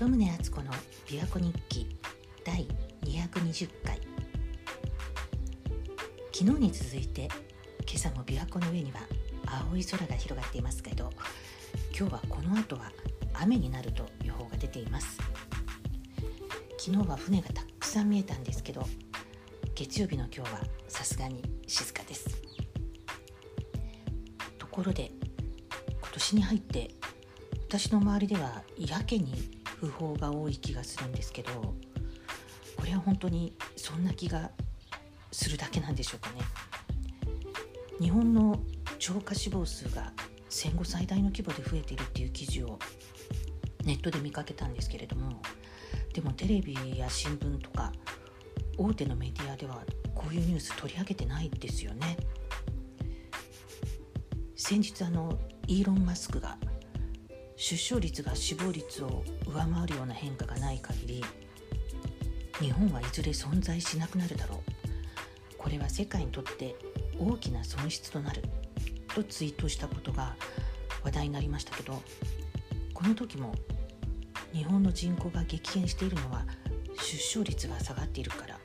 鳩宗敦子の琵琶湖日記第220回。昨日に続いて今朝も琵琶湖の上には青い空が広がっていますけど今日はこの後は雨になると予報が出ています。昨日は船がたくさん見えたんですけど月曜日の今日はさすがに静かです。ところで今年に入って私の周りではやけに不法が多い気がするんですけどこれは本当にそんな気がするだけなんでしょうかね。日本の超過死亡数が戦後最大の規模で増えているっていう記事をネットで見かけたんですけれどもでもテレビや新聞とか大手のメディアではこういうニュース取り上げてないですよね。先日あのイーロン・マスクが出生率が死亡率を上回るような変化がない限り日本はいずれ存在しなくなるだろうこれは世界にとって大きな損失となるとツイートしたことが話題になりましたけどこの時も日本の人口が激減しているのは出生率が下がっているから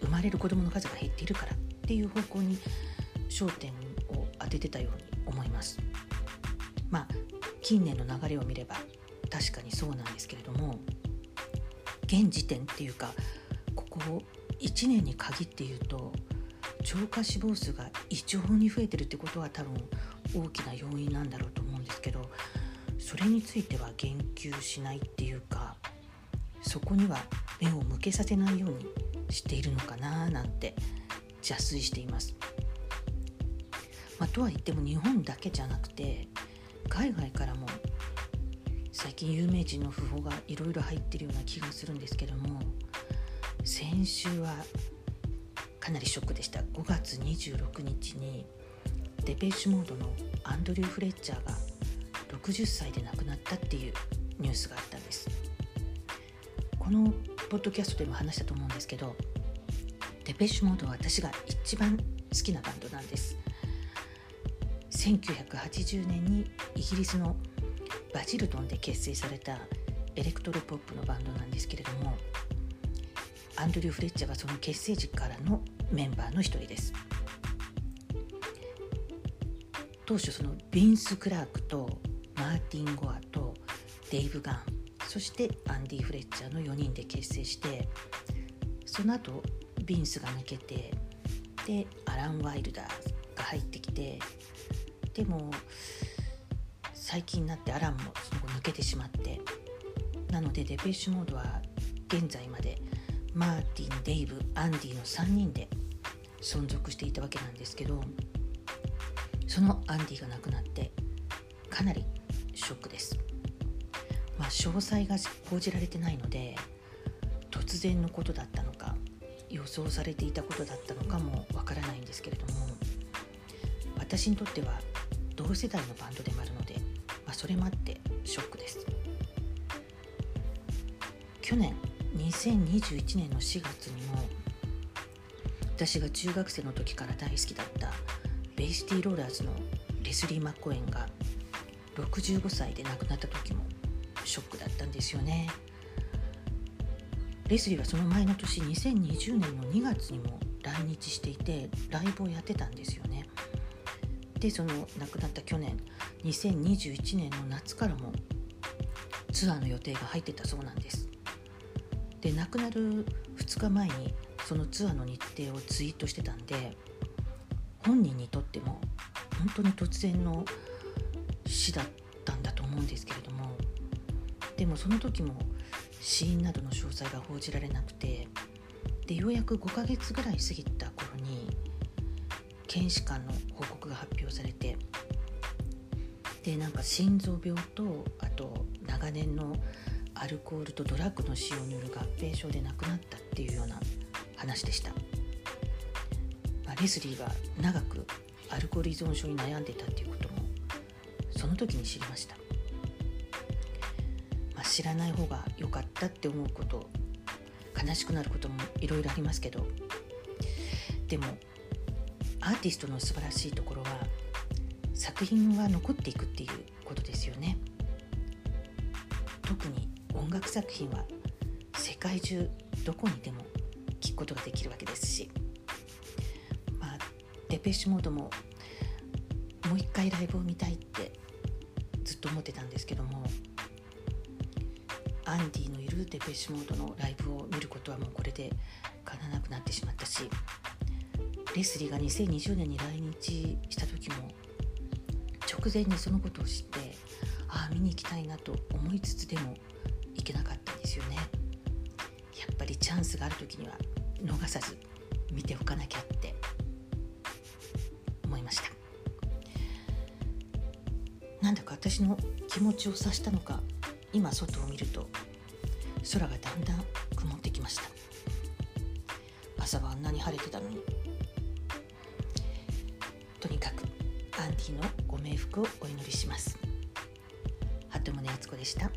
生まれる子どもの数が減っているからっていう方向に焦点を当ててたように思います。近年の流れを見れば確かにそうなんですけれども現時点っていうかここ1年に限って言うと超過死亡数が異常に増えてるってことは多分大きな要因なんだろうと思うんですけどそれについては言及しないっていうかそこには目を向けさせないようにしているのかななんて邪推しています。まあ、とは言っても日本だけじゃなくて海外からも最近有名人の訃報がいろいろ入ってるような気がするんですけども先週はかなりショックでした。5月26日にデペッシュモードのアンドリュー・フレッチャーが60歳で亡くなったっていうニュースがあったんです。このポッドキャストでも話したと思うんですけどデペッシュモードは私が一番好きなバンドなんです。1980年にイギリスのバジルトンで結成されたエレクトロポップのバンドなんですけれどもアンドリュー・フレッチャーがその結成時からのメンバーの一人です。当初そのビンス・クラークとマーティン・ゴアとデイブ・ガンそしてアンディ・フレッチャーの4人で結成してその後ビンスが抜けてでアラン・ワイルダーが入ってきてでも最近になってアランもその後抜けてしまってなのでデペッシュモードは現在までマーティンデイブアンディの3人で存続していたわけなんですけどそのアンディが亡くなってかなりショックです、まあ、詳細が報じられてないので突然のことだったのか予想されていたことだったのかもわからないんですけれども私にとっては同世代のバンドでもあるので、まあ、それもあってショックです。去年2021年の4月にも私が中学生の時から大好きだったベイシティローラーズのレスリー・マッコエンが65歳で亡くなった時もショックだったんですよね。レスリーはその前の年2020年の2月にも来日していてライブをやってたんですよね。でその亡くなった去年2021年の夏からもツアーの予定が入ってたそうなんです。で亡くなる2日前にそのツアーの日程をツイートしてたんで本人にとっても本当に突然の死だったんだと思うんですけれどもでもその時も死因などの詳細が報じられなくてでようやく5ヶ月ぐらい過ぎた頃に検視官の報告が発表されてでなんか心臓病とあと長年のアルコールとドラッグの使用による合併症で亡くなったっていうような話でした、まあ、レスリーが長くアルコール依存症に悩んでいたっていうこともその時に知りました、まあ、知らない方が良かったって思うこと悲しくなることもいろいろありますけどでもアーティストの素晴らしいところは作品は残っていくっていうことですよね。特に音楽作品は世界中どこにでも聴くことができるわけですしまあデペッシュモードももう一回ライブを見たいってずっと思ってたんですけどもアンディのいるデペッシュモードのライブを見ることはもうこれでかなわなくなってしまったしレスリーが2020年に来日した時も直前にそのことを知ってああ見に行きたいなと思いつつでも行けなかったんですよね。やっぱりチャンスがある時には逃さず見ておかなきゃって思いました。なんだか私の気持ちを察したのか今外を見ると空がだんだん曇ってきました。朝はあんなに晴れてたのにとにかくアンディのご冥福をお祈りします鳩宗敦子でした。